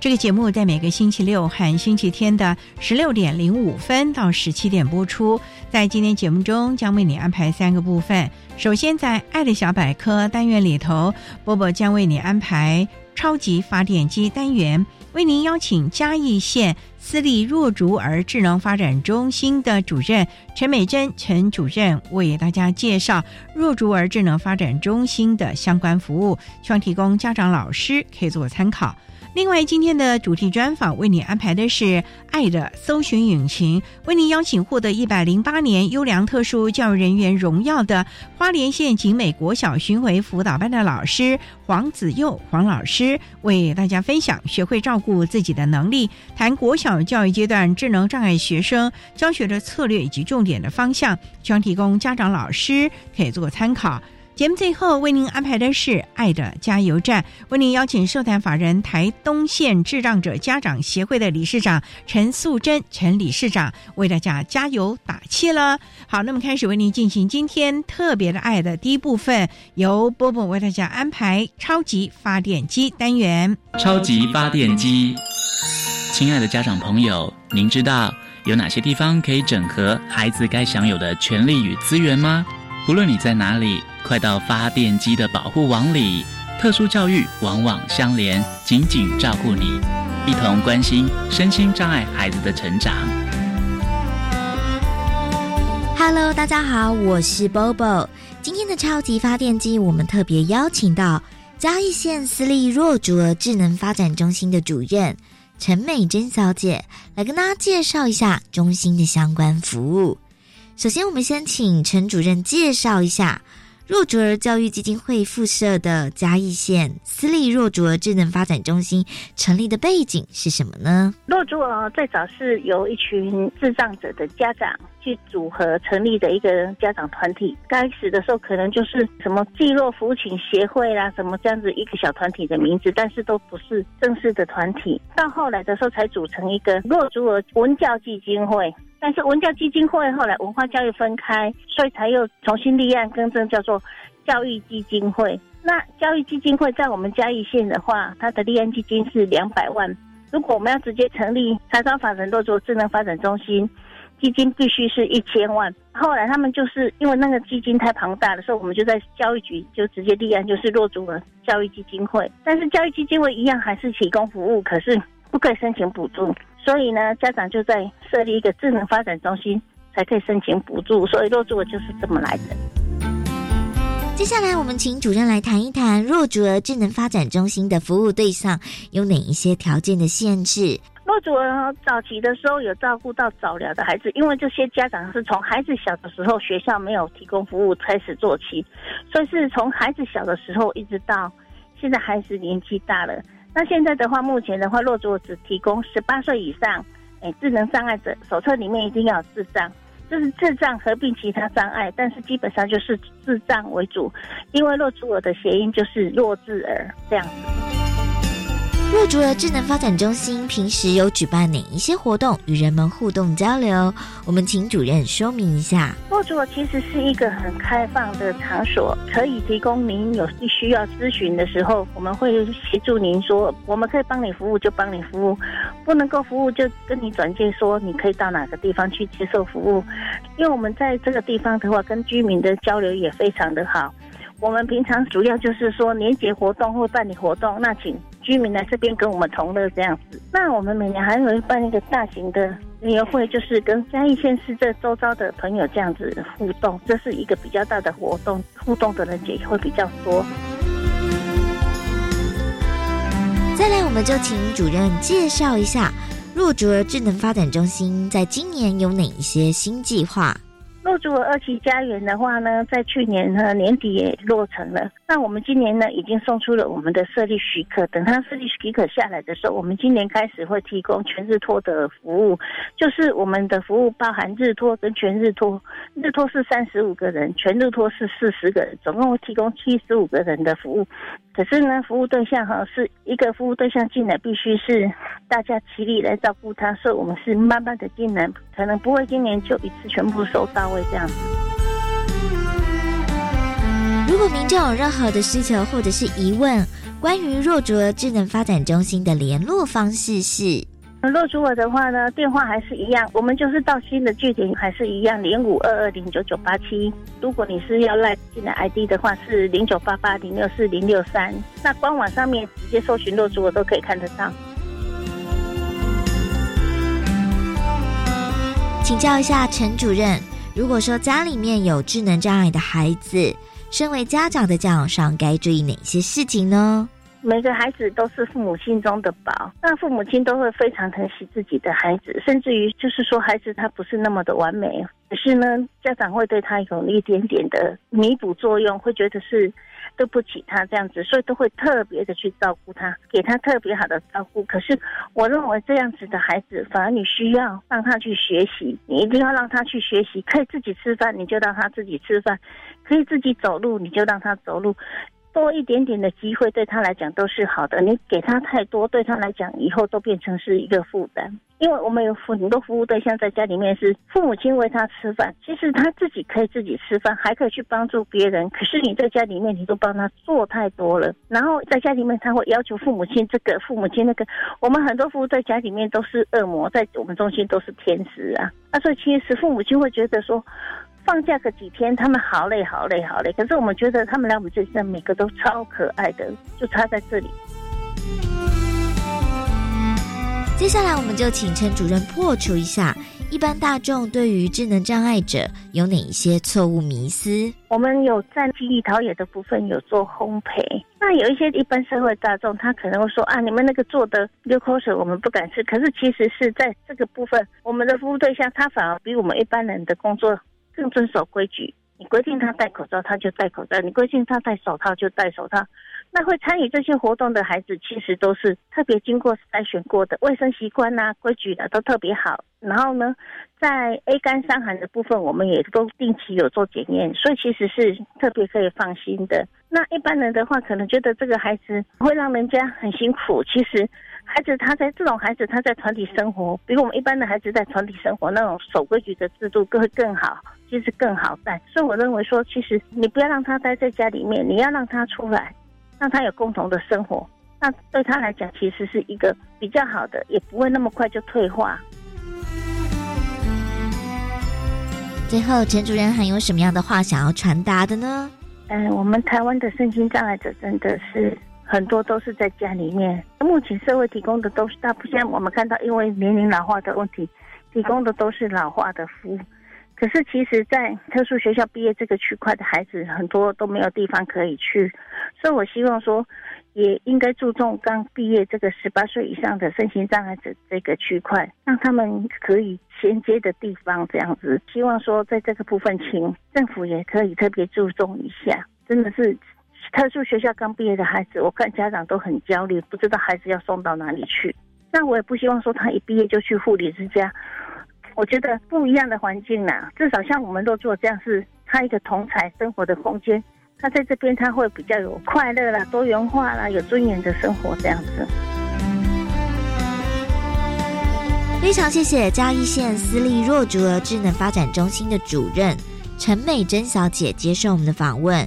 这个节目在每个星期六和星期天的十六点零五分到十七点播出。在今天节目中，将为你安排三个部分。首先，在“爱的小百科”单元里头，波波将为你安排“超级发电机”单元，为您邀请嘉义县私立弱竹儿智能发展中心的主任陈美珍陈主任为大家介绍弱竹儿智能发展中心的相关服务，希望提供家长、老师可以做参考。另外，今天的主题专访为你安排的是“爱的搜寻引擎”，为您邀请获得一百零八年优良特殊教育人员荣耀的花莲县景美国小巡回辅导班的老师黄子佑黄老师，为大家分享学会照顾自己的能力，谈国小教育阶段智能障碍学生教学的策略以及重点的方向，将提供家长、老师可以做参考。节目最后为您安排的是“爱的加油站”，为您邀请社团法人台东县智障者家长协会的理事长陈素贞陈理事长为大家加油打气了。好，那么开始为您进行今天特别的爱的第一部分，由波波为大家安排超级发电机单元。超级发电机，亲爱的家长朋友，您知道有哪些地方可以整合孩子该享有的权利与资源吗？无论你在哪里。快到发电机的保护网里，特殊教育网网相连，紧紧照顾你，一同关心身心障碍孩子的成长。Hello，大家好，我是 Bobo。今天的超级发电机，我们特别邀请到嘉义县私立弱竹儿智能发展中心的主任陈美珍小姐，来跟大家介绍一下中心的相关服务。首先，我们先请陈主任介绍一下。若竹儿教育基金会附设的嘉义县私立若竹儿智能发展中心成立的背景是什么呢？若竹儿最早是由一群智障者的家长去组合成立的一个家长团体。开始的时候可能就是什么济弱扶倾协会啦，什么这样子一个小团体的名字，但是都不是正式的团体。到后来的时候才组成一个弱竹儿文教基金会。但是文教基金会后来文化教育分开，所以才又重新立案更正，叫做教育基金会。那教育基金会在我们嘉义县的话，它的立案基金是两百万。如果我们要直接成立财商法人落做智能发展中心，基金必须是一千万。后来他们就是因为那个基金太庞大了，所以我们就在教育局就直接立案，就是落足了教育基金会。但是教育基金会一样还是提供服务，可是不可以申请补助。所以呢，家长就在设立一个智能发展中心，才可以申请补助。所以弱竹就是这么来的。接下来，我们请主任来谈一谈弱竹儿智能发展中心的服务对象有哪一些条件的限制。弱竹儿早期的时候有照顾到早疗的孩子，因为这些家长是从孩子小的时候学校没有提供服务开始做起，所以是从孩子小的时候一直到现在孩子年纪大了。那现在的话，目前的话，弱竹只提供十八岁以上，哎，智能障碍者手册里面一定要有智障，就是智障合并其他障碍，但是基本上就是智障为主，因为弱竹儿的谐音就是弱智儿这样子。若竹儿智能发展中心平时有举办哪一些活动与人们互动交流？我们请主任说明一下。若竹儿其实是一个很开放的场所，可以提供您有需要咨询的时候，我们会协助您说，我们可以帮你服务就帮你服务，不能够服务就跟你转介说你可以到哪个地方去接受服务。因为我们在这个地方的话，跟居民的交流也非常的好。我们平常主要就是说年节活动或办理活动，那请居民来这边跟我们同乐这样子。那我们每年还会办一个大型的年会，就是跟嘉义县市这周遭的朋友这样子互动，这是一个比较大的活动，互动的人也会比较多。再来，我们就请主任介绍一下若竹儿智能发展中心在今年有哪一些新计划。入住二期家园的话呢，在去年呢年底也落成了。那我们今年呢，已经送出了我们的设立许可。等它设立许可下来的时候，我们今年开始会提供全日托的服务，就是我们的服务包含日托跟全日托。日托是三十五个人，全日托是四十个人，总共提供七十五个人的服务。可是呢，服务对象哈是一个服务对象进来，必须是大家齐力来照顾他，所以我们是慢慢的进来，可能不会今年就一次全部收到位这样子。如果民众有任何的需求或者是疑问，关于若卓智能发展中心的联络方式是。若主我的话呢，电话还是一样，我们就是到新的据点还是一样，零五二二零九九八七。如果你是要赖进的 ID 的话，是零九八八零六四零六三。那官网上面直接搜寻若主我都可以看得到。请教一下陈主任，如果说家里面有智能障碍的孩子，身为家长的教养上该注意哪些事情呢？每个孩子都是父母心中的宝，那父母亲都会非常疼惜自己的孩子，甚至于就是说孩子他不是那么的完美，可是呢，家长会对他有一点点的弥补作用，会觉得是对不起他这样子，所以都会特别的去照顾他，给他特别好的照顾。可是我认为这样子的孩子，反而你需要让他去学习，你一定要让他去学习，可以自己吃饭你就让他自己吃饭，可以自己走路你就让他走路。多一点点的机会对他来讲都是好的，你给他太多，对他来讲以后都变成是一个负担。因为我们有很多服务对象在家里面是父母亲喂他吃饭，其实他自己可以自己吃饭，还可以去帮助别人。可是你在家里面你都帮他做太多了，然后在家里面他会要求父母亲这个父母亲那个。我们很多服务在家里面都是恶魔，在我们中心都是天使啊。那所以其实父母亲会觉得说。放假个几天，他们好累好累好累。可是我们觉得他们来我们这里，每个都超可爱的，就差在这里。接下来，我们就请陈主任破除一下一般大众对于智能障碍者有哪一些错误迷思。我们有在记忆陶冶的部分有做烘焙，那有一些一般社会大众，他可能会说啊，你们那个做的流口水，我们不敢吃。可是其实是在这个部分，我们的服务对象他反而比我们一般人的工作。更遵守规矩，你规定他戴口罩，他就戴口罩；你规定他戴手套，就戴手套。那会参与这些活动的孩子，其实都是特别经过筛选过的，卫生习惯呐、规矩的都特别好。然后呢，在 A 肝伤寒的部分，我们也都定期有做检验，所以其实是特别可以放心的。那一般人的话，可能觉得这个孩子会让人家很辛苦，其实。孩子他在这种孩子他在团体生活，比我们一般的孩子在团体生活那种守规矩的制度更会更好，其实更好带。所以我认为说，其实你不要让他待在家里面，你要让他出来，让他有共同的生活，那对他来讲其实是一个比较好的，也不会那么快就退化。最后，陈主任还有什么样的话想要传达的呢？嗯，我们台湾的身心障碍者真的是。很多都是在家里面，目前社会提供的都是大部分，我们看到因为年龄老化的问题，提供的都是老化的服务。可是其实，在特殊学校毕业这个区块的孩子，很多都没有地方可以去，所以我希望说，也应该注重刚毕业这个十八岁以上的身心障碍者这个区块，让他们可以衔接的地方这样子。希望说，在这个部分，请政府也可以特别注重一下，真的是。特殊学校刚毕业的孩子，我看家长都很焦虑，不知道孩子要送到哪里去。那我也不希望说他一毕业就去护理之家。我觉得不一样的环境呐，至少像我们都做这样，是他一个同才生活的空间。他在这边他会比较有快乐啦、多元化啦、有尊严的生活这样子。非常谢谢嘉义县私立弱竹儿智能发展中心的主任陈美珍小姐接受我们的访问。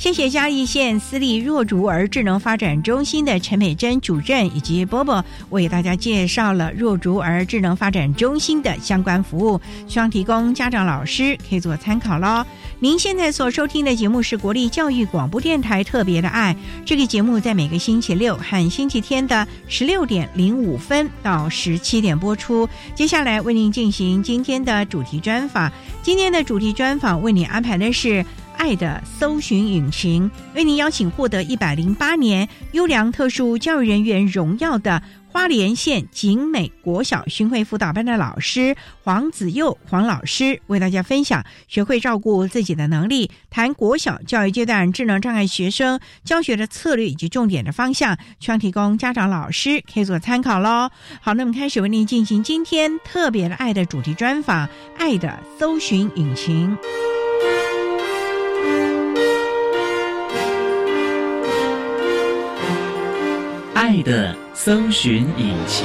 谢谢嘉义县私立弱竹儿智能发展中心的陈美珍主任以及波波为大家介绍了弱竹儿智能发展中心的相关服务，希望提供家长老师可以做参考喽。您现在所收听的节目是国立教育广播电台特别的爱，这个节目在每个星期六和星期天的十六点零五分到十七点播出。接下来为您进行今天的主题专访，今天的主题专访为您安排的是。爱的搜寻引擎为您邀请获得一百零八年优良特殊教育人员荣耀的花莲县景美国小巡回辅导班的老师黄子佑黄老师，为大家分享学会照顾自己的能力，谈国小教育阶段智能障碍学生教学的策略以及重点的方向，希望提供家长老师可以做参考喽。好，那么开始为您进行今天特别的爱的主题专访，爱的搜寻引擎。爱的搜寻引擎。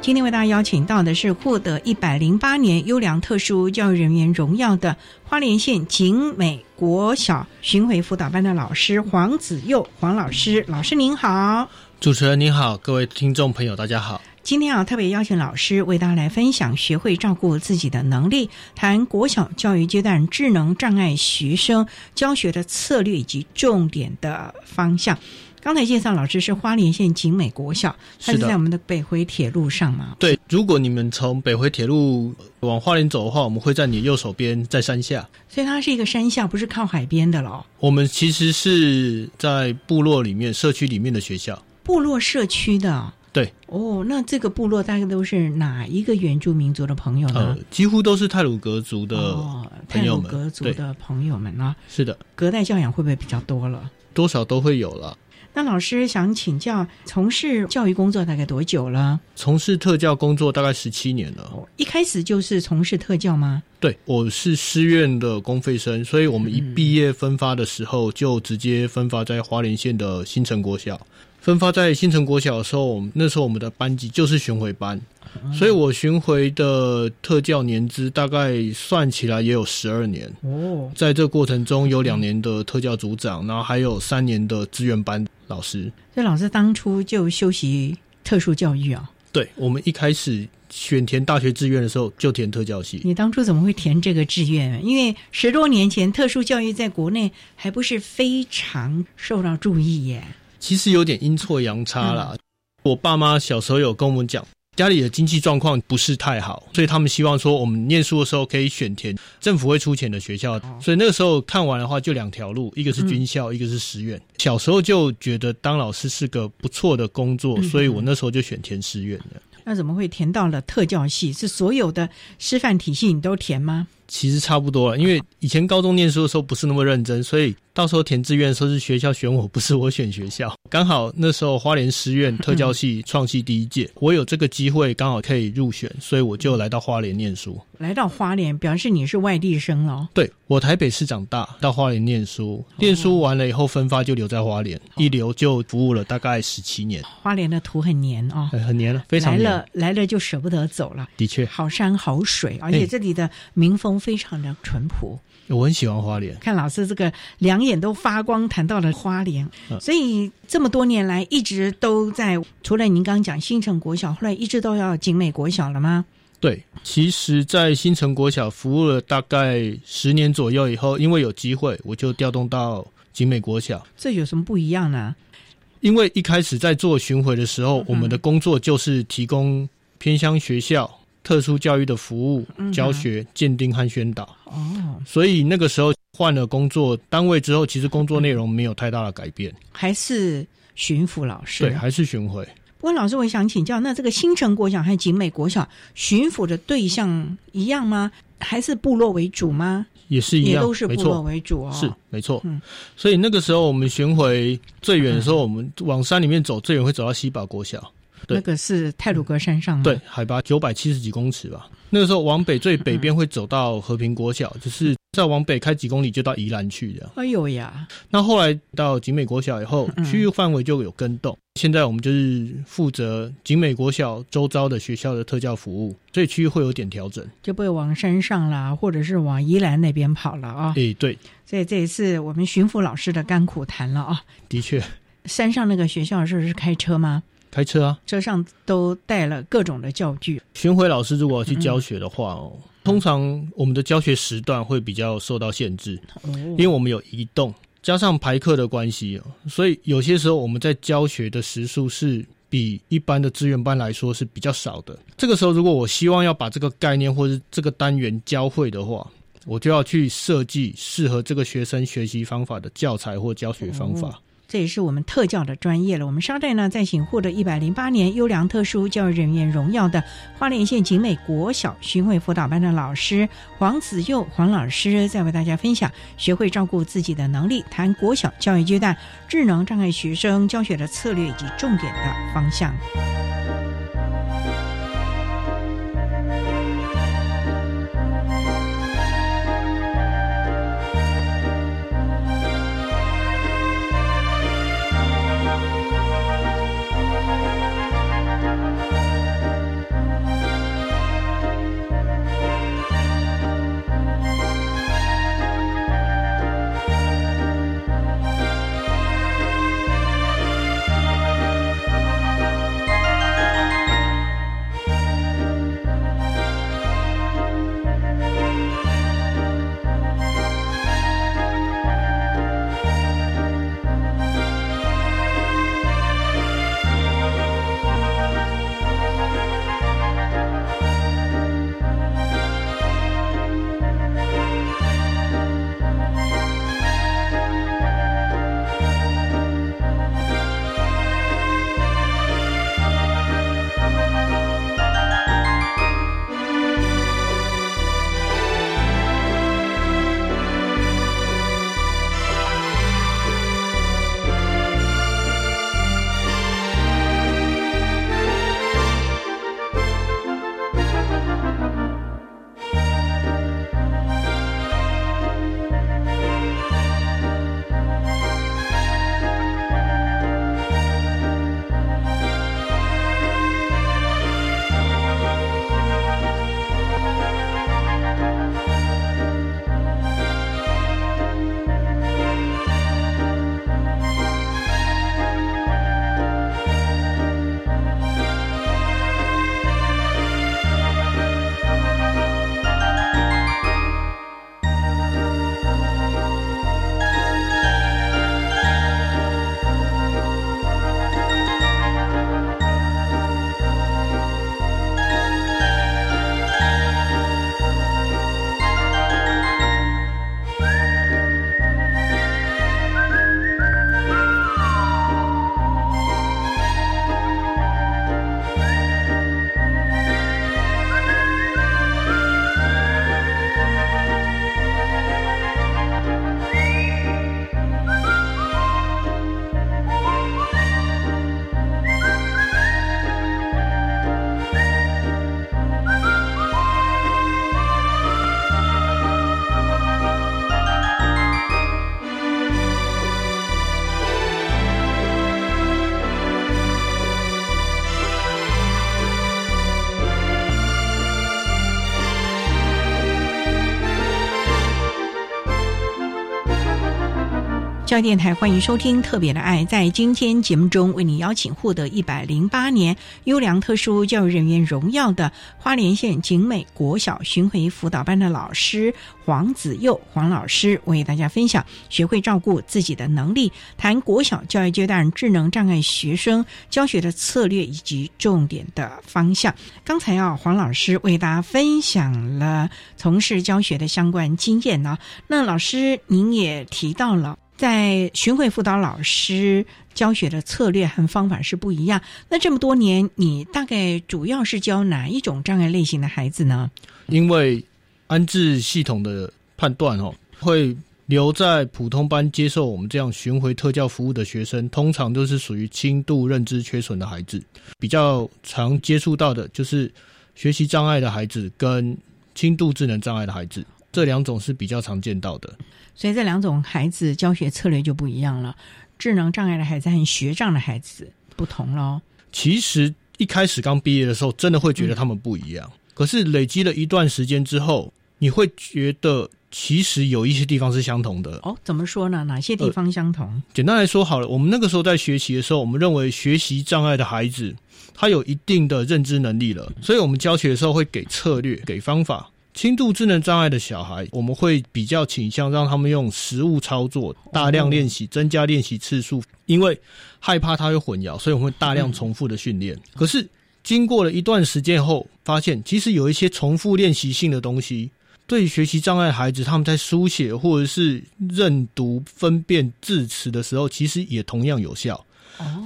今天为大家邀请到的是获得一百零八年优良特殊教育人员荣耀的花莲县景美国小巡回辅导班的老师黄子佑黄老师，老师您好，主持人您好，各位听众朋友大家好。今天啊，特别邀请老师为大家来分享学会照顾自己的能力，谈国小教育阶段智能障碍学生教学的策略以及重点的方向。刚才介绍老师是花莲县景美国校，它是在我们的北回铁路上嘛？对，如果你们从北回铁路往花莲走的话，我们会在你右手边，在山下。所以它是一个山下，不是靠海边的咯。我们其实是在部落里面、社区里面的学校，部落社区的。对哦，那这个部落大概都是哪一个原住民族的朋友呢？呃，几乎都是泰鲁格族的朋友们。泰鲁格族的朋友们啊，是的，隔代教养会不会比较多了？多少都会有了。那老师想请教，从事教育工作大概多久了？从事特教工作大概十七年了。一开始就是从事特教吗？对，我是师院的公费生，所以我们一毕业分发的时候就直接分发在花莲县的新城国小。分发在新城国小的时候，那时候我们的班级就是巡回班，所以我巡回的特教年资大概算起来也有十二年。哦，在这过程中有两年的特教组长，然后还有三年的资源班老师。所以老师当初就修习特殊教育啊？对，我们一开始选填大学志愿的时候就填特教系。你当初怎么会填这个志愿？因为十多年前特殊教育在国内还不是非常受到注意耶。其实有点阴错阳差啦。我爸妈小时候有跟我们讲，家里的经济状况不是太好，所以他们希望说我们念书的时候可以选填政府会出钱的学校。所以那个时候看完的话，就两条路，一个是军校，一个是师院。小时候就觉得当老师是个不错的工作，所以我那时候就选填师院的。那怎么会填到了特教系？是所有的师范体系你都填吗？其实差不多了，因为以前高中念书的时候不是那么认真，所以到时候填志愿的时候是学校选我，不是我选学校。刚好那时候花莲师院特教系创系第一届，我有这个机会刚好可以入选，所以我就来到花莲念书。来到花莲，表示你是外地生哦。对，我台北市长大，到花莲念书，念书完了以后分发就留在花莲，一留就服务了大概十七年。花莲的土很黏哦，很黏了，非常来了来了就舍不得走了。的确，好山好水，而且这里的民风。非常的淳朴，我很喜欢花莲。看老师这个两眼都发光，谈到了花莲，所以这么多年来一直都在。除了您刚刚讲新城国小，后来一直都要景美国小了吗？对，其实，在新城国小服务了大概十年左右以后，因为有机会，我就调动到景美国小。这有什么不一样呢？因为一开始在做巡回的时候，我们的工作就是提供偏乡学校。特殊教育的服务、教学、鉴定和宣导。哦，所以那个时候换了工作单位之后，其实工作内容没有太大的改变，还是巡抚老师。对，还是巡回。不过老师，我想请教，那这个新城国小和景美国小巡抚的对象一样吗？还是部落为主吗？也是一样，也都是部落，为主哦。是没错。嗯所以那个时候我们巡回最远的时候，我们往山里面走，最远会走到西堡国小。对那个是泰鲁格山上吗？对，海拔九百七十几公尺吧。那个时候往北最北边会走到和平国小，就是再往北开几公里就到宜兰去了。哎呦呀，那后来到景美国小以后嗯，区域范围就有更动。现在我们就是负责景美国小周遭的学校的特教服务，所以区域会有点调整。就不会往山上啦，或者是往宜兰那边跑了啊。诶，对，所以这也是我们巡抚老师的甘苦谈了啊。的确，山上那个学校的时候是开车吗？开车啊，车上都带了各种的教具。巡回老师如果要去教学的话哦，通常我们的教学时段会比较受到限制，哦因为我们有移动，加上排课的关系哦，所以有些时候我们在教学的时数是比一般的资源班来说是比较少的。这个时候，如果我希望要把这个概念或是这个单元教会的话，我就要去设计适合这个学生学习方法的教材或教学方法。这也是我们特教的专业了。我们稍待呢，在请获得一百零八年优良特殊教育人员荣耀的花莲县景美国小巡回辅导班的老师黄子佑黄老师，在为大家分享学会照顾自己的能力，谈国小教育阶段智能障碍学生教学的策略以及重点的方向。教电台欢迎收听《特别的爱》。在今天节目中，为你邀请获得一百零八年优良特殊教育人员荣耀的花莲县景美国小巡回辅导班的老师黄子佑黄老师，为大家分享学会照顾自己的能力，谈国小教育阶段智能障碍学生教学的策略以及重点的方向。刚才啊，黄老师为大家分享了从事教学的相关经验呢。那老师您也提到了。在巡回辅导老师教学的策略和方法是不一样。那这么多年，你大概主要是教哪一种障碍类型的孩子呢？因为安置系统的判断哦，会留在普通班接受我们这样巡回特教服务的学生，通常都是属于轻度认知缺损的孩子。比较常接触到的就是学习障碍的孩子跟轻度智能障碍的孩子，这两种是比较常见到的。所以这两种孩子教学策略就不一样了。智能障碍的孩子和学障的孩子不同喽。其实一开始刚毕业的时候，真的会觉得他们不一样。可是累积了一段时间之后，你会觉得其实有一些地方是相同的。哦，怎么说呢？哪些地方相同？简单来说好了，我们那个时候在学习的时候，我们认为学习障碍的孩子他有一定的认知能力了，所以我们教学的时候会给策略、给方法。轻度智能障碍的小孩，我们会比较倾向让他们用实物操作，大量练习，增加练习次数。因为害怕他会混淆，所以我们会大量重复的训练。可是经过了一段时间后，发现其实有一些重复练习性的东西，对学习障碍孩子他们在书写或者是认读、分辨字词的时候，其实也同样有效。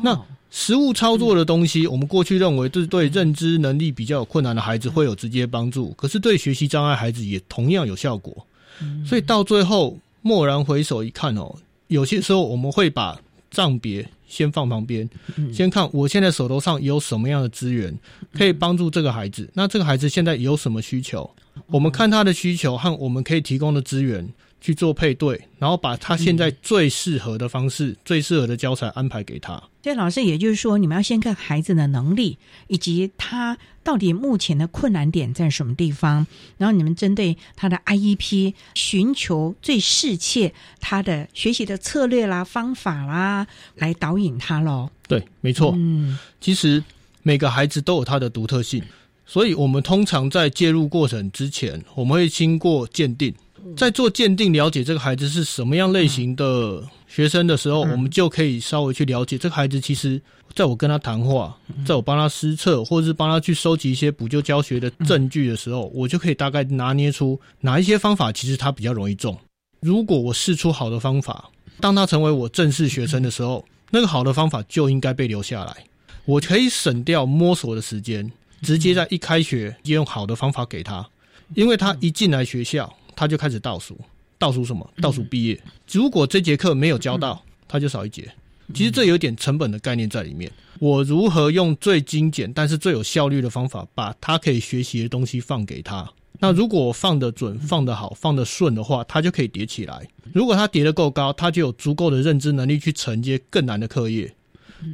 那实物操作的东西，我们过去认为这是对认知能力比较有困难的孩子会有直接帮助，可是对学习障碍孩子也同样有效果。所以到最后蓦然回首一看哦，有些时候我们会把账别先放旁边，先看我现在手头上有什么样的资源可以帮助这个孩子。那这个孩子现在有什么需求？我们看他的需求和我们可以提供的资源。去做配对，然后把他现在最适合的方式、最适合的教材安排给他。所以老师，也就是说，你们要先看孩子的能力，以及他到底目前的困难点在什么地方，然后你们针对他的 IEP 寻求最适切他的学习的策略啦、方法啦，来导引他喽。对，没错。嗯，其实每个孩子都有他的独特性，所以我们通常在介入过程之前，我们会经过鉴定。在做鉴定、了解这个孩子是什么样类型的学生的时候，我们就可以稍微去了解这个孩子。其实，在我跟他谈话，在我帮他施测，或者是帮他去收集一些补救教学的证据的时候，我就可以大概拿捏出哪一些方法其实他比较容易中。如果我试出好的方法，当他成为我正式学生的时候，那个好的方法就应该被留下来。我可以省掉摸索的时间，直接在一开学就用好的方法给他，因为他一进来学校。他就开始倒数，倒数什么？倒数毕业。如果这节课没有教到，他就少一节。其实这有点成本的概念在里面。我如何用最精简但是最有效率的方法，把他可以学习的东西放给他？那如果我放得准、放得好、放得顺的话，他就可以叠起来。如果他叠得够高，他就有足够的认知能力去承接更难的课业。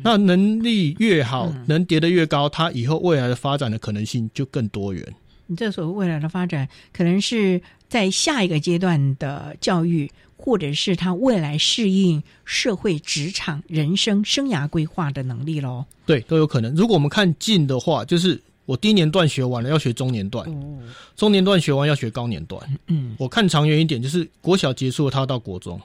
那能力越好，能叠得越高，他以后未来的发展的可能性就更多元。你这所谓未来的发展，可能是在下一个阶段的教育，或者是他未来适应社会、职场、人生生涯规划的能力喽。对，都有可能。如果我们看近的话，就是我低年段学完了，要学中年段；中年段学完要学高年段。嗯，我看长远一点，就是国小结束了，他要到国中。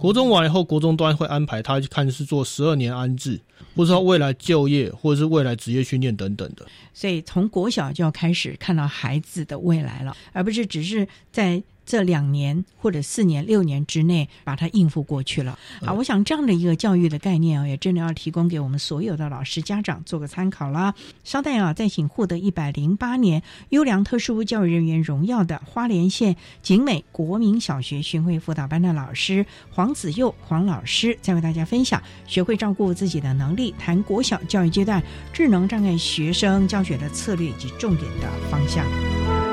国中完以后，国中端会安排他去看是做十二年安置，不知道未来就业，或者是未来职业训练等等的。所以从国小就要开始看到孩子的未来了，而不是只是在。这两年或者四年、六年之内把它应付过去了啊！我想这样的一个教育的概念啊，也真的要提供给我们所有的老师、家长做个参考啦。稍待啊，再请获得一百零八年优良特殊教育人员荣耀的花莲县景美国民小学巡回辅导班的老师黄子佑黄老师，再为大家分享学会照顾自己的能力，谈国小教育阶段智能障碍学生教学的策略以及重点的方向。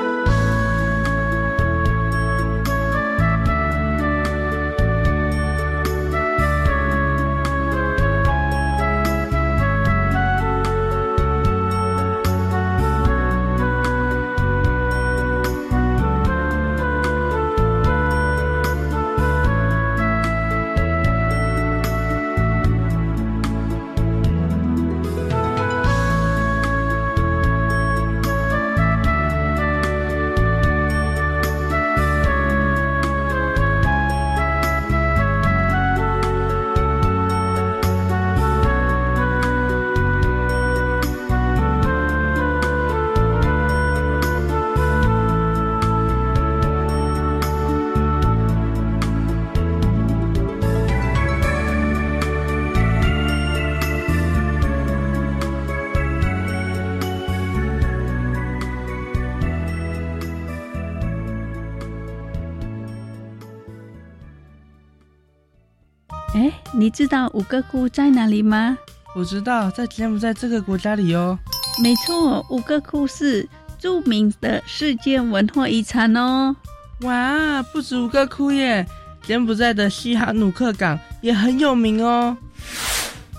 你知道五个窟在哪里吗？我知道，在柬埔寨这个国家里哦。没错，五个窟是著名的世界文化遗产哦。哇，不止五个窟耶！柬埔寨的西哈努克港也很有名哦。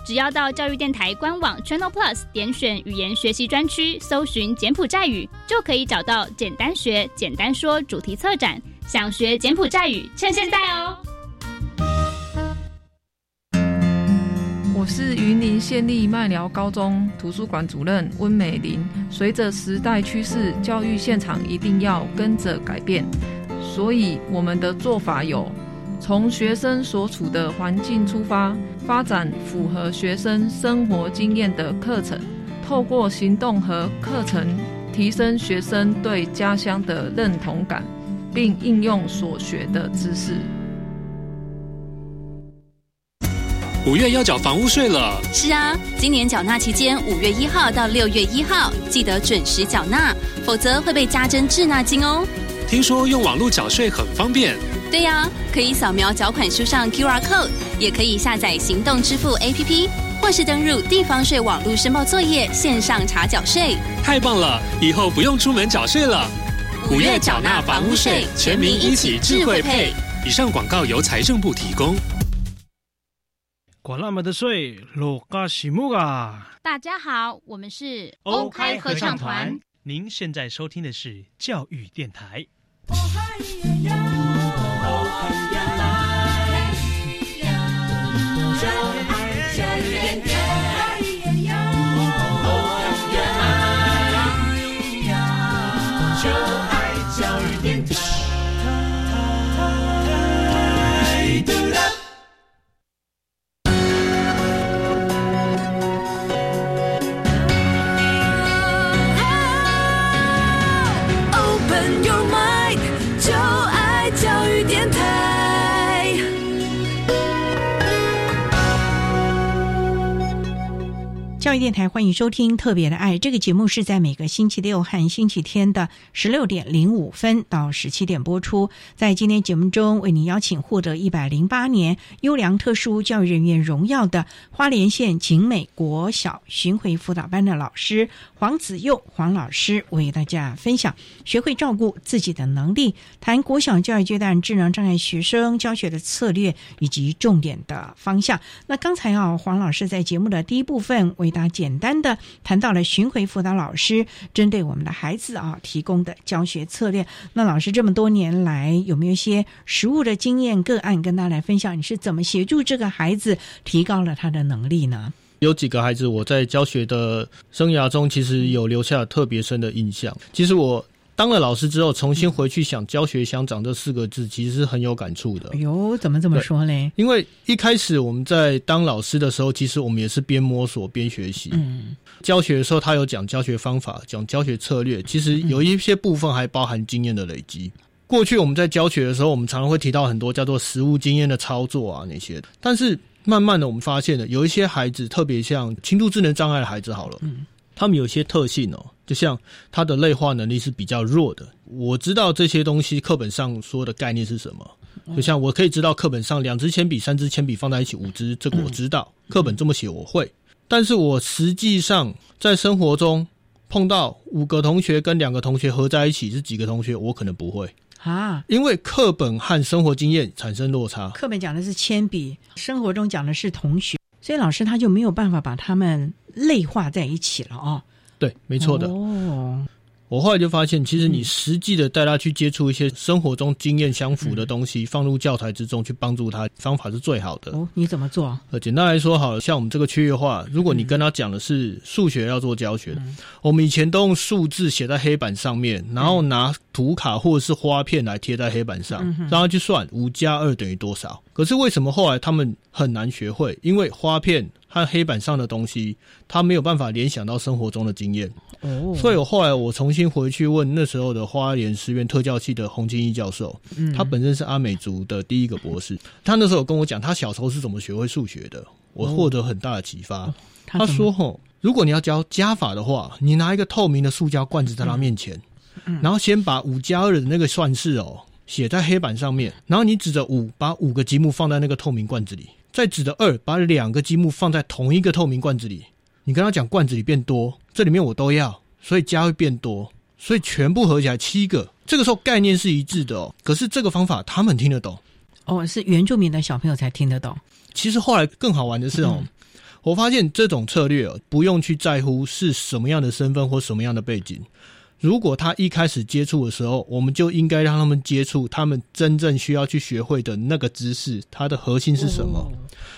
只要到教育电台官网 Channel Plus 点选语言学习专区，搜寻柬埔寨语，就可以找到“简单学、简单说”主题策展。想学柬埔寨语，趁现在哦！我是云林县立麦寮高中图书馆主任温美玲。随着时代趋势，教育现场一定要跟着改变，所以我们的做法有：从学生所处的环境出发。发展符合学生生活经验的课程，透过行动和课程提升学生对家乡的认同感，并应用所学的知识。五月要缴房屋税了。是啊，今年缴纳期间五月一号到六月一号，记得准时缴纳，否则会被加征滞纳金哦。听说用网络缴税很方便。对呀，可以扫描缴款书上 QR code，也可以下载行动支付 APP，或是登入地方税网络申报作业线上查缴税。太棒了，以后不用出门缴税了。五月缴纳房屋税，全民一起智慧配。以上广告由财政部提供。管那么的水，罗嘎西木啊！大家好，我们是欧开合唱团。您现在收听的是教育电台。教育电台欢迎收听《特别的爱》这个节目，是在每个星期六和星期天的十六点零五分到十七点播出。在今天节目中，为您邀请获得一百零八年优良特殊教育人员荣耀的花莲县景美国小巡回辅导班的老师黄子佑黄老师，为大家分享学会照顾自己的能力，谈国小教育阶段智能障碍学生教学的策略以及重点的方向。那刚才啊，黄老师在节目的第一部分为大那，简单的谈到了巡回辅导老师针对我们的孩子啊提供的教学策略。那老师这么多年来有没有一些实物的经验个案跟大家来分享？你是怎么协助这个孩子提高了他的能力呢？有几个孩子我在教学的生涯中，其实有留下特别深的印象。其实我。当了老师之后，重新回去想“教学相长”这四个字，其实是很有感触的。哎呦，怎么这么说嘞？因为一开始我们在当老师的时候，其实我们也是边摸索边学习。嗯，教学的时候他有讲教学方法，讲教学策略，其实有一些部分还包含经验的累积。过去我们在教学的时候，我们常常会提到很多叫做实务经验的操作啊那些，但是慢慢的我们发现了，有一些孩子，特别像轻度智能障碍的孩子，好了，嗯，他们有些特性哦。就像他的类化能力是比较弱的，我知道这些东西课本上说的概念是什么。就像我可以知道课本上两支铅笔、三支铅笔放在一起五支，这个我知道，课本这么写我会。但是我实际上在生活中碰到五个同学跟两个同学合在一起是几个同学，我可能不会啊，因为课本和生活经验产生落差。课本讲的是铅笔，生活中讲的是同学，所以老师他就没有办法把他们类化在一起了啊。对，没错的。哦，我后来就发现，其实你实际的带他去接触一些生活中经验相符的东西，放入教材之中去帮助他，方法是最好的。哦，你怎么做？呃，简单来说，好像我们这个区域化，如果你跟他讲的是数学要做教学，我们以前都用数字写在黑板上面，然后拿图卡或者是花片来贴在黑板上，让他去算五加二等于多少。可是为什么后来他们很难学会？因为花片。和黑板上的东西，他没有办法联想到生活中的经验。哦，所以我后来我重新回去问那时候的花莲师院特教系的洪金义教授，嗯他本身是阿美族的第一个博士。他那时候跟我讲，他小时候是怎么学会数学的，我获得很大的启发。他说：“吼，如果你要教加法的话，你拿一个透明的塑胶罐子在他面前，然后先把五加二的那个算式哦写在黑板上面，然后你指着五，把五个积木放在那个透明罐子里。”在指的二把两个积木放在同一个透明罐子里，你跟他讲罐子里变多，这里面我都要，所以加会变多，所以全部合起来七个。这个时候概念是一致的哦，可是这个方法他们听得懂。哦，是原住民的小朋友才听得懂。其实后来更好玩的是哦，我发现这种策略哦，不用去在乎是什么样的身份或什么样的背景。如果他一开始接触的时候，我们就应该让他们接触他们真正需要去学会的那个知识，它的核心是什么。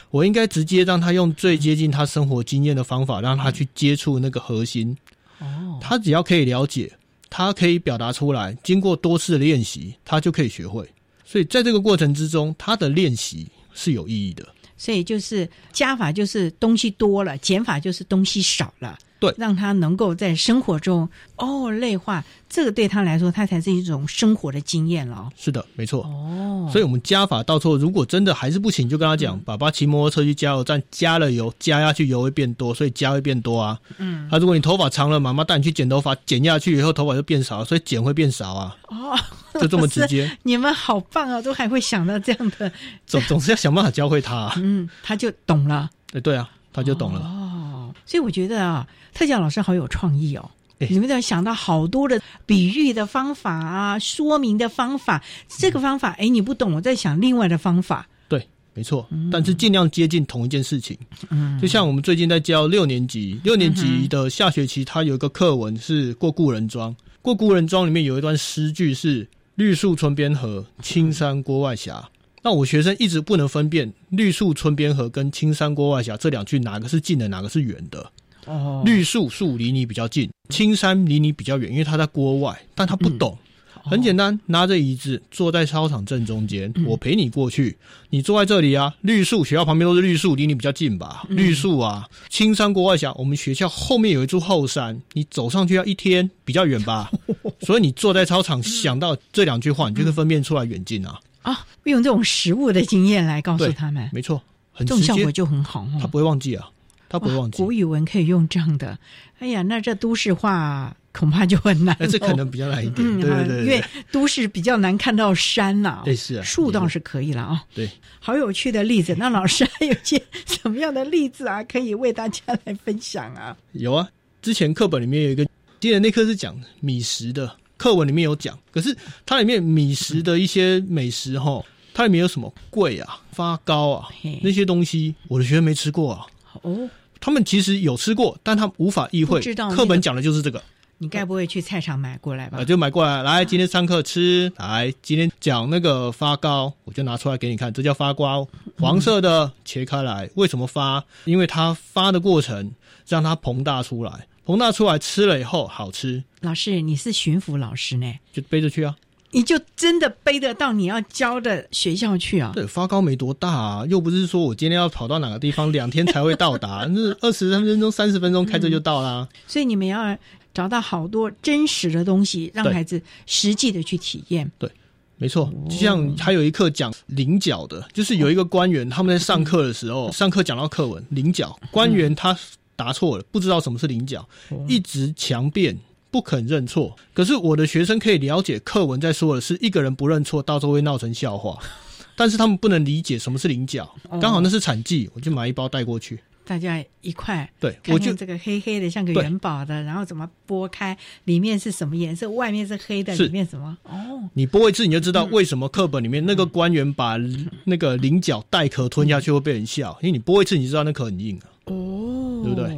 我应该直接让他用最接近他生活经验的方法，让他去接触那个核心。哦，他只要可以了解，他可以表达出来，经过多次的练习，他就可以学会。所以在这个过程之中，他的练习是有意义的。所以就是加法就是东西多了，减法就是东西少了。对，让他能够在生活中哦内化，这个对他来说，他才是一种生活的经验了。是的，没错。哦，所以我们加法到错，如果真的还是不行，就跟他讲，爸爸骑摩托车去加油站加了油，加下去油会变多，所以加会变多啊。嗯，那如果你头发长了，妈妈带你去剪头发，剪下去以后头发就变少，所以剪会变少啊。哦，就这么直接。你们好棒啊，都还会想到这样的，总总是要想办法教会他。嗯，他就懂了。哎，对啊，他就懂了。哦，所以我觉得啊。特教老师好有创意哦！你们要想到好多的比喻的方法啊，说明的方法。这个方法，哎，你不懂，我在想另外的方法。对，没错，但是尽量接近同一件事情。嗯，就像我们最近在教六年级，六年级的下学期，他有一个课文是过故人庄。过故人庄里面有一段诗句是“绿树村边合，青山郭外斜”。那我学生一直不能分辨“绿树村边合”跟“青山郭外斜”这两句哪个是近的，哪个是远的。哦，绿树树离你比较近，青山离你比较远，因为他在国外，但他不懂。很简单，拿着椅子坐在操场正中间，我陪你过去。你坐在这里啊，绿树学校旁边都是绿树，离你比较近吧？绿树啊，青山国外峡，我们学校后面有一座后山，你走上去要一天，比较远吧？所以你坐在操场，想到这两句话，你就会分辨出来远近啊。啊，用这种实物的经验来告诉他们，没错，这种效果就很好，他不会忘记啊。他不会忘记古语文可以用这样的，哎呀，那这都市化恐怕就很难。这可能比较难一点，对对对，因为都市比较难看到山呐，对是啊，树倒是可以了啊。对，好有趣的例子。那老师还有些什么样的例子啊，可以为大家来分享啊？有啊，之前课本里面有一个，记得那课是讲米食的，课文里面有讲，可是它里面米食的一些美食哈，它里面有什么桂啊、发糕啊那些东西，我的学生没吃过啊。哦。他们其实有吃过，但他无法意会。课本讲的就是这个。你该不会去菜场买过来吧？就买过来，来今天上课吃。来今天讲那个发糕，我就拿出来给你看，这叫发糕，黄色的，切开来。为什么发？因为它发的过程让它膨大出来，膨大出来吃了以后好吃。老师，你是巡抚老师呢？就背着去啊。你就真的背得到你要教的学校去啊？对，发糕没多大啊，又不是说我今天要跑到哪个地方，两天才会到达，那二十三分钟、三十分钟开车就到啦。所以你们要找到好多真实的东西，让孩子实际的去体验。对，没错。就像还有一课讲菱角的，就是有一个官员他们在上课的时候，上课讲到课文菱角，官员他答错了，不知道什么是菱角，一直强辩。不肯认错，可是我的学生可以了解课文在说的是一个人不认错，到时候会闹成笑话。但是他们不能理解什么是菱角，刚好那是产季，我就买一包带过去，大家一块。对，我就这个黑黑的像个元宝的，然后怎么剥开，里面是什么颜色？外面是黑的，里面什么？哦，你剥一次你就知道为什么课本里面那个官员把那个菱角带壳吞下去会被人笑，因为你剥一次你就知道那壳很硬啊。哦，对不对？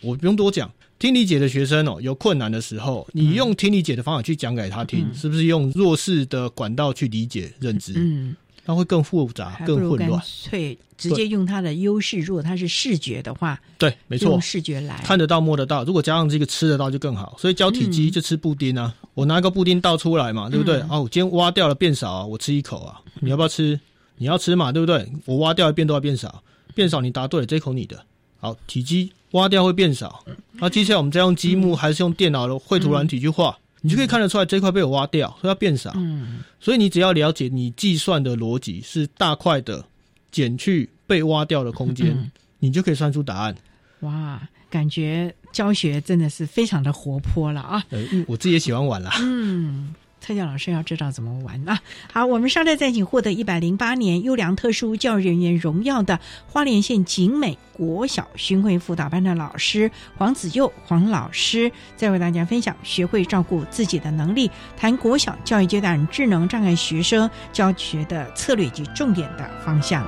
我不用多讲。听力解的学生哦，有困难的时候，你用听力解的方法去讲给他听，是不是用弱势的管道去理解认知？嗯，那会更复杂、更混乱。对，直接用他的优势，如果他是视觉的话，对，没错，用视觉来看得到、摸得到。如果加上这个吃得到，就更好。所以教体积就吃布丁啊，我拿个布丁倒出来嘛，对不对？哦，我今天挖掉了变少啊，我吃一口啊，你要不要吃？你要吃嘛，对不对？我挖掉一变多要变少，变少你答对了，这口你的。好，体积挖掉会变少。那接下来我们再用积木还是用电脑的绘图软体去画，你就可以看得出来这块被我挖掉，所以要变少。嗯，所以你只要了解你计算的逻辑是大块的减去被挖掉的空间，你就可以算出答案。哇，感觉教学真的是非常的活泼了啊！呃，我自己也喜欢玩啦。嗯，特教老师要知道怎么玩啊！好，我们稍待再请获得一百零八年优良特殊教育人员荣耀的花莲县景美国小巡回辅导班的老师黄子佑黄老师，再为大家分享学会照顾自己的能力，谈国小教育阶段智能障碍学生教学的策略及重点的方向。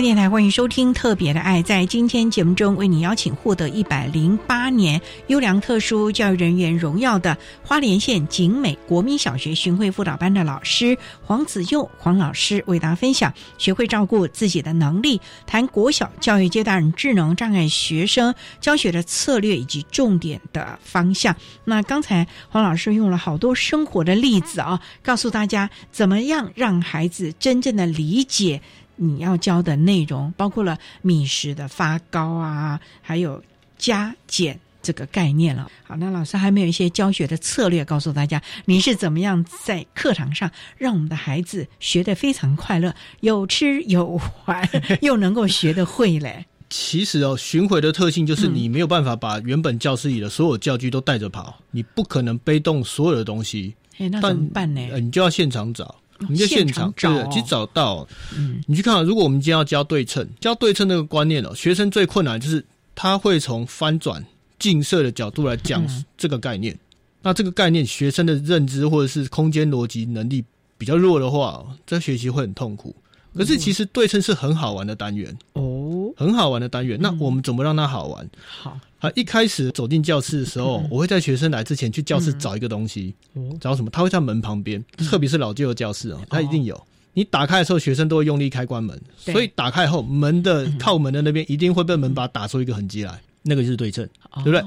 电台欢迎收听《特别的爱》。在今天节目中，为你邀请获得一百零八年优良特殊教育人员荣耀的花莲县景美国民小学巡回辅导班的老师黄子佑黄老师，为大家分享学会照顾自己的能力，谈国小教育阶段智能障碍学生教学的策略以及重点的方向。那刚才黄老师用了好多生活的例子啊，告诉大家怎么样让孩子真正的理解。你要教的内容包括了米食的发糕啊，还有加减这个概念了。好，那老师还没有一些教学的策略告诉大家，你是怎么样在课堂上让我们的孩子学得非常快乐，有吃有玩，又能够学得会嘞？其实哦，巡回的特性就是你没有办法把原本教室里的所有教具都带着跑，你不可能背动所有的东西。哎，那怎么办呢？你就要现场找。你在现场对，去找到，嗯，你去看，如果我们今天要教对称，教对称那个观念哦，学生最困难就是他会从翻转、近射的角度来讲这个概念。那这个概念，学生的认知或者是空间逻辑能力比较弱的话，这学习会很痛苦。可是其实对称是很好玩的单元。哦，很好玩的单元。那我们怎么让它好玩？好。啊！一开始走进教室的时候，我会在学生来之前去教室找一个东西，找什么？他会在门旁边，特别是老旧的教室哦，他一定有。你打开的时候，学生都会用力开关门，所以打开后门的靠门的那边一定会被门把打出一个痕迹来，那个就是对称，对不对？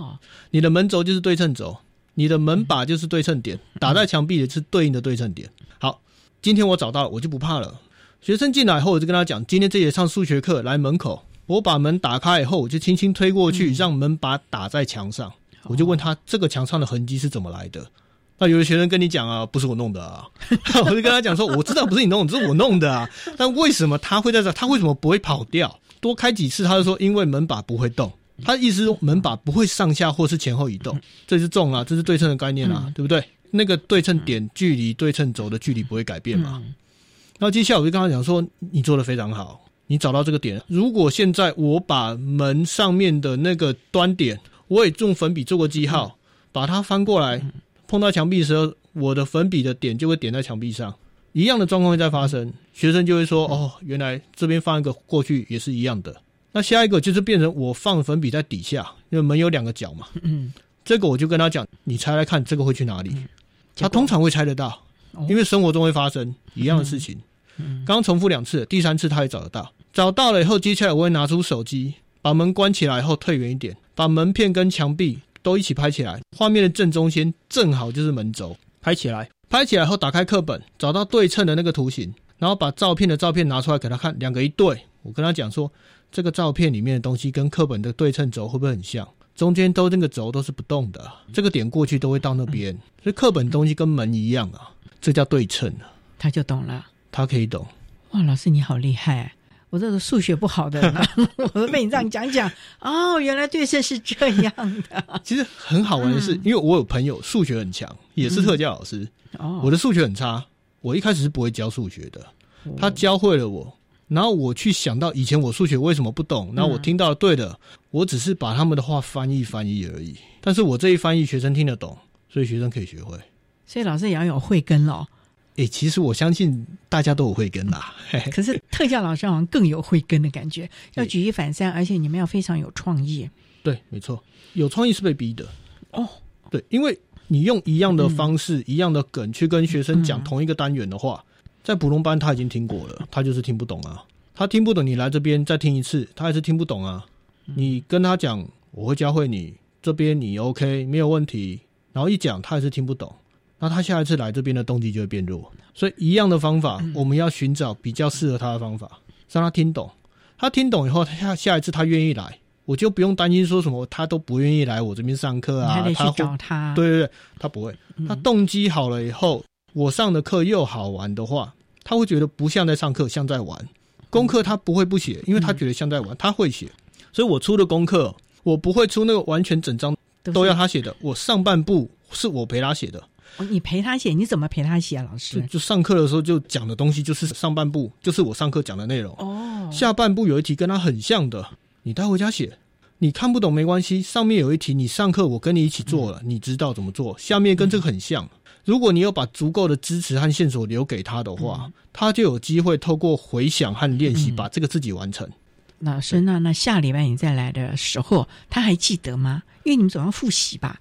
你的门轴就是对称轴，你的门把就是对称点，打在墙壁的是对应的对称点。好，今天我找到了，我就不怕了。学生进来后，我就跟他讲，今天这节上数学课，来门口。我把门打开以后，我就轻轻推过去，让门把打在墙上。我就问他，这个墙上的痕迹是怎么来的？那有的学生跟你讲啊，不是我弄的啊。我就跟他讲说，我知道不是你弄，这是我弄的啊。但为什么他会在这？他为什么不会跑掉？多开几次，他就说，因为门把不会动。他的意思是门把不会上下或是前后移动，这是重啊，这是对称的概念啊，对不对？那个对称点距离对称轴的距离不会改变嘛？然后接下来我就跟他讲说，你做的非常好。你找到这个点，如果现在我把门上面的那个端点，我也用粉笔做过记号，把它翻过来，碰到墙壁的时候，我的粉笔的点就会点在墙壁上，一样的状况会再发生，学生就会说：“哦，原来这边放一个过去也是一样的。”那下一个就是变成我放粉笔在底下，因为门有两个角嘛。嗯，这个我就跟他讲，你猜猜看，这个会去哪里？他通常会猜得到，因为生活中会发生一样的事情。刚重复两次，第三次他也找得到。找到了以后，接下来我会拿出手机，把门关起来后退远一点，把门片跟墙壁都一起拍起来。画面的正中心正好就是门轴，拍起来。拍起来后，打开课本，找到对称的那个图形，然后把照片的照片拿出来给他看，两个一对。我跟他讲说，这个照片里面的东西跟课本的对称轴会不会很像？中间都那个轴都是不动的，这个点过去都会到那边，所以课本东西跟门一样啊，这叫对称啊。他就懂了，他可以懂。哇，老师你好厉害！我这个数学不好的人，我都被你这样讲讲，哦，原来对称是这样的。其实很好玩的是，因为我有朋友数学很强，也是特教老师。哦，我的数学很差，我一开始是不会教数学的，他教会了我。然后我去想到以前我数学为什么不懂，然后我听到对的，我只是把他们的话翻译翻译而已。但是我这一翻译，学生听得懂，所以学生可以学会。所以老师也要有慧根喽。哎，其实我相信大家都有慧根啦。可是特教老师好像更有慧根的感觉，要举一反三，而且你们要非常有创意。对，没错，有创意是被逼的。哦，对，因为你用一样的方式、一样的梗去跟学生讲同一个单元的话，在普通班他已经听过了，他就是听不懂啊。他听不懂，你来这边再听一次，他还是听不懂啊。你跟他讲，我会教会你，这边你 OK 没有问题，然后一讲他还是听不懂。那他下一次来这边的动机就会变弱，所以一样的方法，我们要寻找比较适合他的方法，让他听懂。他听懂以后，他下下一次他愿意来，我就不用担心说什么他都不愿意来我这边上课啊。他找他，对对对，他不会。他动机好了以后，我上的课又好玩的话，他会觉得不像在上课，像在玩。功课他不会不写，因为他觉得像在玩，他会写。所以我出的功课，我不会出那个完全整张都要他写的，我上半部是我陪他写的。哦，你陪他写，你怎么陪他写啊？老师就上课的时候就讲的东西，就是上半部就是我上课讲的内容。哦，下半部有一题跟他很像的，你带回家写。你看不懂没关系，上面有一题，你上课我跟你一起做了，你知道怎么做。下面跟这个很像，如果你有把足够的支持和线索留给他的话，他就有机会透过回想和练习，把这个自己完成。老师，那那下礼拜你再来的时候，他还记得吗？因为你们总要复习吧。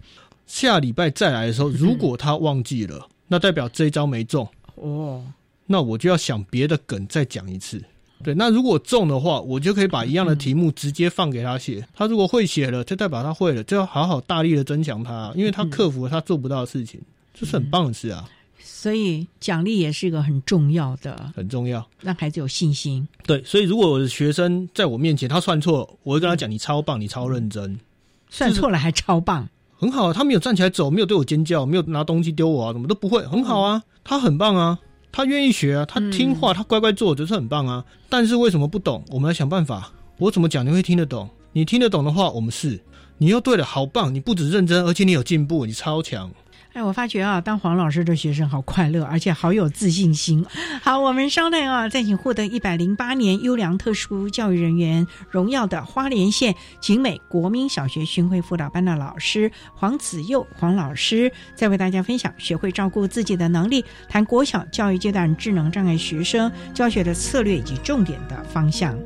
下礼拜再来的时候，如果他忘记了，那代表这一招没中哦。那我就要想别的梗再讲一次。对，那如果中的话，我就可以把一样的题目直接放给他写。他如果会写了，就代表他会了，就要好好大力的增强他，因为他克服了他做不到的事情，这是很棒的事啊。所以奖励也是一个很重要的，很重要，让孩子有信心。对，所以如果我的学生在我面前他算错，我会跟他讲：“你超棒，你超认真，算错了还超棒。”很好啊，他没有站起来走，没有对我尖叫，没有拿东西丢我啊，怎么都不会，很好啊，他很棒啊，他愿意学啊，他听话，他乖乖做，这是很棒啊。但是为什么不懂？我们要想办法。我怎么讲你会听得懂？你听得懂的话，我们是。你又对了，好棒！你不止认真，而且你有进步，你超强。哎，我发觉啊，当黄老师的学生好快乐，而且好有自信心。好，我们稍待啊，再请获得一百零八年优良特殊教育人员荣耀的花莲县景美国民小学巡回辅导班的老师黄子佑黄老师，再为大家分享学会照顾自己的能力，谈国小教育阶段智能障碍学生教学的策略以及重点的方向。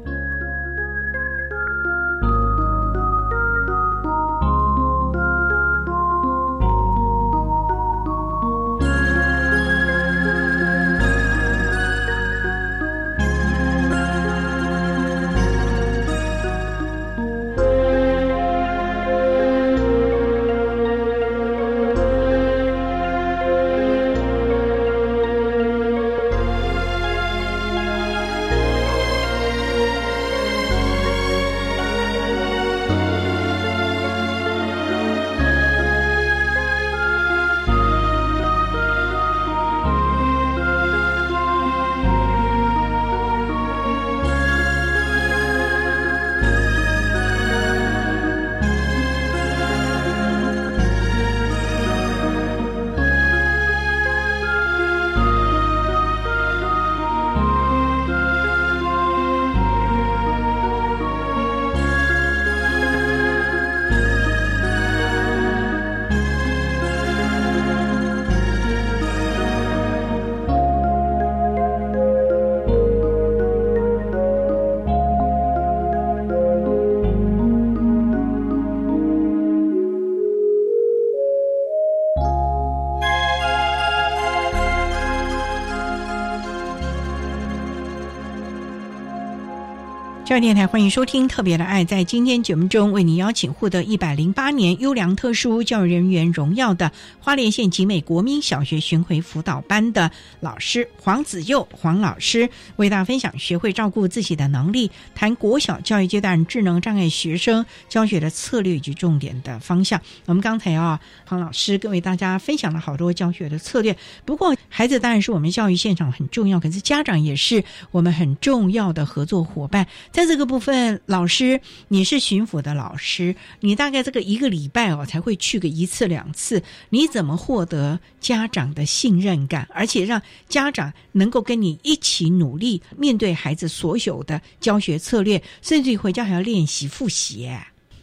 教育电台欢迎收听《特别的爱》。在今天节目中，为您邀请获得一百零八年优良特殊教育人员荣耀的花莲县集美国民小学巡回辅导班的老师黄子佑黄老师，为大家分享学会照顾自己的能力，谈国小教育阶段智能障碍学生教学的策略以及重点的方向。我们刚才啊，黄老师跟为大家分享了好多教学的策略。不过，孩子当然是我们教育现场很重要，可是家长也是我们很重要的合作伙伴。在这个部分，老师，你是巡抚的老师，你大概这个一个礼拜哦才会去个一次两次，你怎么获得家长的信任感，而且让家长能够跟你一起努力面对孩子所有的教学策略，甚至于回家还要练习复习？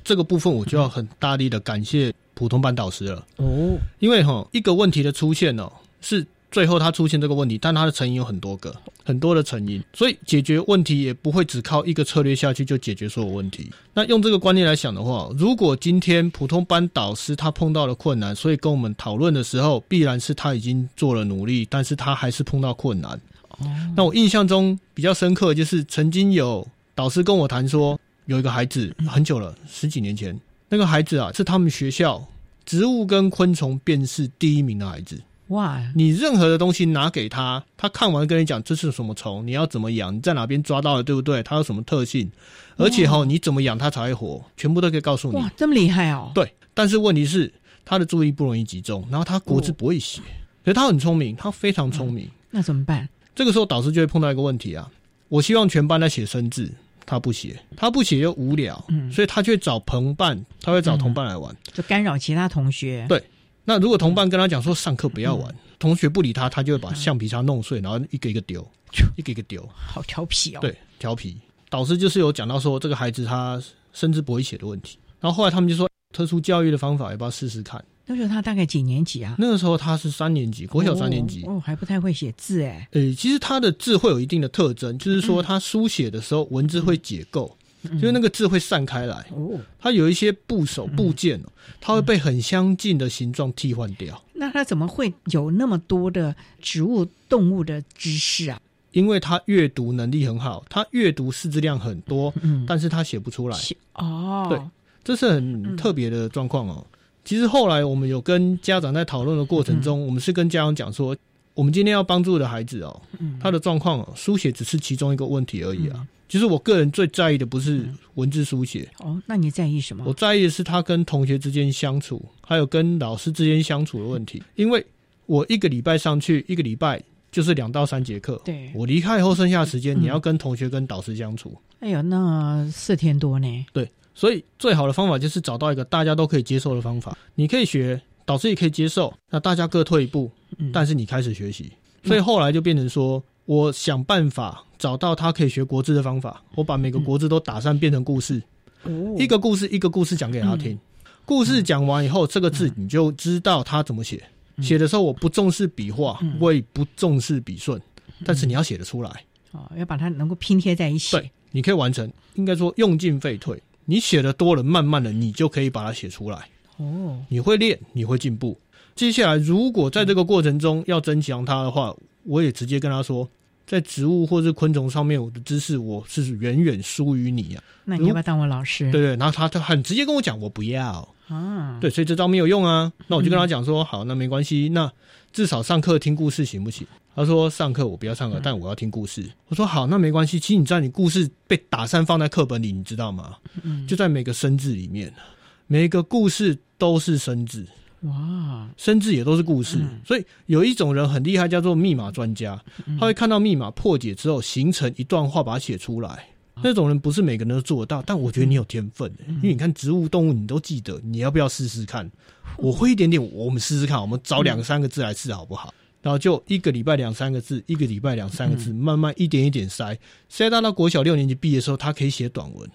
这个部分我就要很大力的感谢普通班导师了哦，因为哈一个问题的出现哦是。最后他出现这个问题，但他的成因有很多个，很多的成因，所以解决问题也不会只靠一个策略下去就解决所有问题。那用这个观念来想的话，如果今天普通班导师他碰到了困难，所以跟我们讨论的时候，必然是他已经做了努力，但是他还是碰到困难。哦，那我印象中比较深刻就是曾经有导师跟我谈说，有一个孩子很久了，十几年前，那个孩子啊是他们学校植物跟昆虫辨识第一名的孩子。哇！你任何的东西拿给他，他看完跟你讲这是什么虫，你要怎么养，你在哪边抓到的，对不对？它有什么特性？而且哈，你怎么养它才会活，全部都可以告诉你。哇，这么厉害哦！对，但是问题是他的注意不容易集中，然后他国字不会写，可是他很聪明，他非常聪明。那怎么办？这个时候导师就会碰到一个问题啊！我希望全班在写生字，他不写，他不写又无聊，嗯，所以他去找同伴，他会找同伴来玩，就干扰其他同学。对。那如果同伴跟他讲说上课不要玩，同学不理他，他就会把橡皮擦弄碎，然后一个一个丢，一个一个丢，好调皮哦。对，调皮。导师就是有讲到说这个孩子他甚至不会写的问题，然后后来他们就说特殊教育的方法要不要试试看？那时候他大概几年级啊？那个时候他是三年级，国小三年级哦，还不太会写字哎。呃，其实他的字会有一定的特征，就是说他书写的时候文字会解构。就是那个字会散开来，它有一些部首部件哦，它会被很相近的形状替换掉。那它怎么会有那么多的植物、动物的知识啊？因为他阅读能力很好，他阅读识字量很多，嗯，但是他写不出来。哦，对，这是很特别的状况哦。其实后来我们有跟家长在讨论的过程中，我们是跟家长讲说，我们今天要帮助的孩子哦，他的状况哦，书写只是其中一个问题而已啊。其实我个人最在意的不是文字书写哦，那你在意什么？我在意的是他跟同学之间相处，还有跟老师之间相处的问题。因为我一个礼拜上去，一个礼拜就是两到三节课。对，我离开以后剩下的时间，你要跟同学、跟导师相处。哎呦，那四天多呢？对，所以最好的方法就是找到一个大家都可以接受的方法。你可以学，导师也可以接受，那大家各退一步，但是你开始学习。所以后来就变成说。我想办法找到他可以学国字的方法，我把每个国字都打散变成故事，一个故事一个故事讲给他听。故事讲完以后，这个字你就知道他怎么写。写的时候我不重视笔画，我也不重视笔顺，但是你要写得出来。哦，要把它能够拼贴在一起。对，你可以完成，应该说用进废退。你写的多了，慢慢的你就可以把它写出来。哦，你会练，你会进步。接下来，如果在这个过程中要增强它的话，我也直接跟他说，在植物或是昆虫上面，我的知识我是远远输于你啊。那你要不要当我老师？对对，然后他他很直接跟我讲，我不要啊。对，所以这招没有用啊。那我就跟他讲说，好，那没关系，那至少上课听故事行不行？他说上课我不要上课，但我要听故事。我说好，那没关系。其实你知道，你故事被打散放在课本里，你知道吗？嗯，就在每个生字里面，每一个故事都是生字。哇，生字也都是故事，所以有一种人很厉害，叫做密码专家。他会看到密码破解之后，形成一段话，把它写出来。那种人不是每个人都做得到，但我觉得你有天分，因为你看植物、动物，你都记得，你要不要试试看？我会一点点，我们试试看，我们找两三个字来试好不好？然后就一个礼拜两三个字，一个礼拜两三个字，慢慢一点一点塞，塞到到国小六年级毕业的时候，他可以写短文。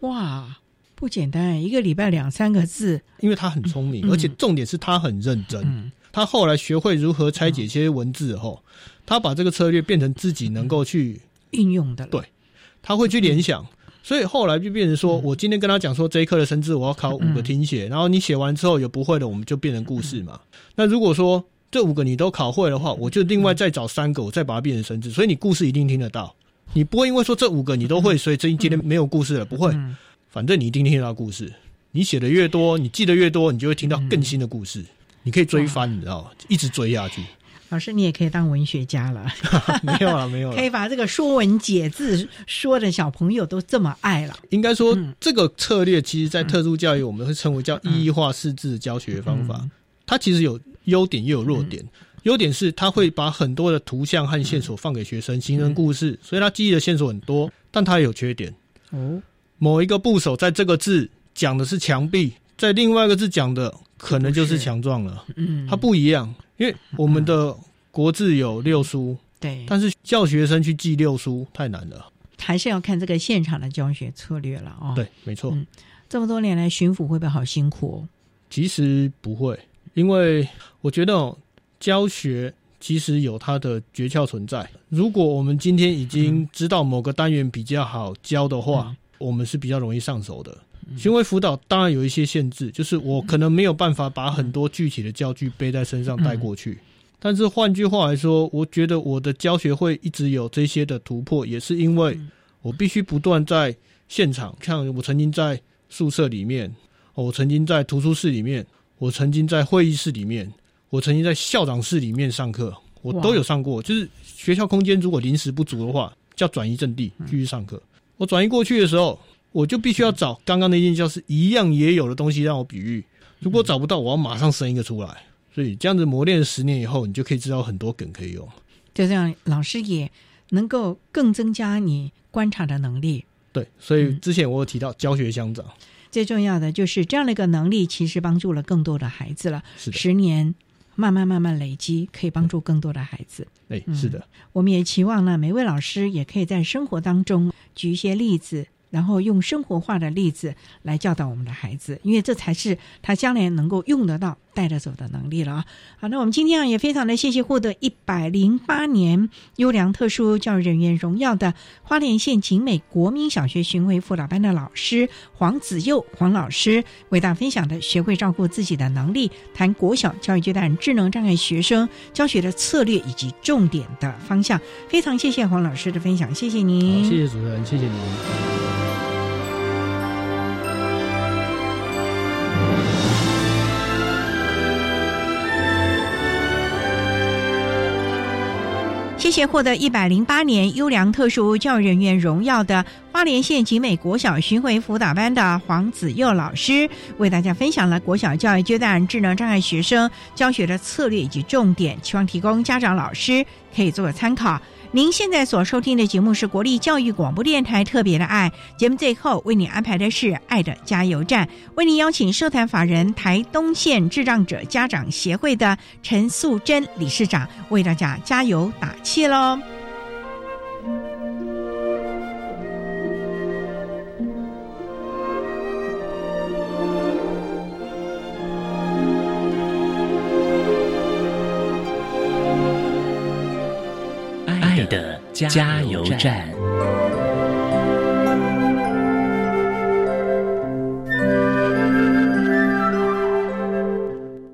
哇！不简单，一个礼拜两三个字，因为他很聪明，而且重点是他很认真。他后来学会如何拆解一些文字后，他把这个策略变成自己能够去运用的。对，他会去联想，所以后来就变成说，我今天跟他讲说这一课的生字我要考五个听写，然后你写完之后有不会的，我们就变成故事嘛。那如果说这五个你都考会的话，我就另外再找三个，我再把它变成生字，所以你故事一定听得到。你不会因为说这五个你都会，所以这一今天没有故事了，不会。嗯反正你一定听到故事，你写的越多，你记得越多，你就会听到更新的故事。你可以追翻，你知道吗？一直追下去。老师，你也可以当文学家了，没有了，没有了。可以把这个《说文解字》说的小朋友都这么爱了。应该说，嗯这个策略其实，在特殊教育，我们会称为叫意义化四字教学方法。它其实有优点，也有弱点。优点是它会把很多的图像和线索放给学生，形成故事，所以他记忆的线索很多。但它也有缺点。哦，某一个部首在这个字讲的是墙壁，在另外一个字讲的可能就是强壮了。嗯，它不一样，因为我们的国字有六书，对，但是教学生去记六书太难了。还是要看这个现场的教学策略了哦。对，没错。嗯这么多年来巡抚会不会好辛苦哦？其实不会，因为我觉得、哦、教学其实有它的诀窍存在。如果我们今天已经知道某个单元比较好教的话，我们是比较容易上手的。行为辅导当然有一些限制，就是我可能没有办法把很多具体的教具背在身上带过去。但是换句话来说，我觉得我的教学会一直有这些的突破，也是因为我必须不断在现场。像我曾经在宿舍里面，哦我曾经在图书室里面，我曾经在会议室里面，我曾经在校长室里面上课，我都有上过。就是学校空间如果临时不足的话，叫转移阵地继续上课。我转移过去的时候，我就必须要找刚刚那间教室一样也有的东西让我比喻。如果找不到，我要马上生一个出来。所以这样子磨练十年以后，你就可以知道很多梗可以用。就这样，老师也能够更增加你观察的能力。对，所以之前我有提到教学相长，最重要的就是这样的一个能力，其实帮助了更多的孩子了。十年慢慢慢慢累积，可以帮助更多的孩子。哎、嗯是的，我们也期望呢，每位老师也可以在生活当中举一些例子，然后用生活化的例子来教导我们的孩子，因为这才是他将来能够用得到、带得走的能力了啊。好，那我们今天啊也非常的谢谢获得一百零八年优良特殊教育人员荣耀的花莲县景美国民小学巡回辅导班的老师黄子佑黄老师，为大家分享的学会照顾自己的能力，谈国小教育阶段智能障碍学生教学的策略以及重点的方向。非常谢谢黄老师的分享，谢谢您，谢谢主持人，谢谢您谢获得一百零八年优良特殊教育人员荣耀的花莲县景美国小巡回辅导班的黄子佑老师，为大家分享了国小教育阶段智能障碍学生教学的策略以及重点，希望提供家长老师可以做个参考。您现在所收听的节目是国立教育广播电台特别的爱节目，最后为你安排的是爱的加油站，为您邀请社团法人台东县智障者家长协会的陈素贞理事长为大家加油打气喽。加油站。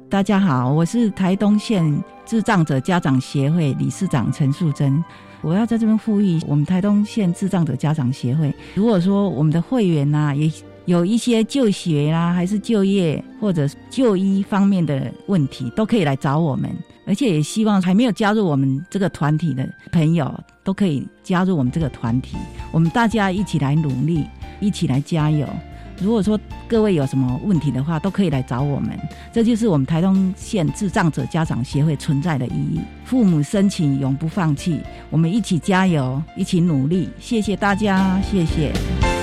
大家好，我是台东县智障者家长协会理事长陈素贞。我要在这边呼吁我们台东县智障者家长协会，如果说我们的会员呐、也有一些就学啦，还是就业或者就医方面的问题，都可以来找我们。而且也希望还没有加入我们这个团体的朋友，都可以加入我们这个团体。我们大家一起来努力，一起来加油。如果说各位有什么问题的话，都可以来找我们。这就是我们台东县智障者家长协会存在的意义。父母深情，永不放弃，我们一起加油，一起努力。谢谢大家，谢谢。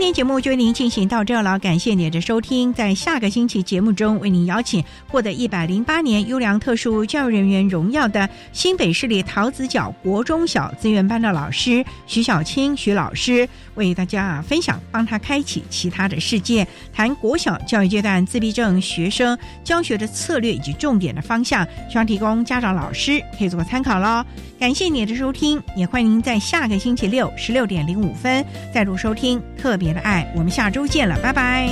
今天节目就为您进行到这了，感谢您的收听。在下个星期节目中，为您邀请获得一百零八年优良特殊教育人员荣耀的新北市立桃子角国中小资源班的老师徐小青徐老师，为大家啊分享，帮他开启其他的世界，谈国小教育阶段自闭症学生教学的策略以及重点的方向，希望提供家长老师可以做个参考喽。感谢您的收听，也欢迎您在下个星期六十六点零五分再度收听特别别的爱。我们下周见了，拜拜。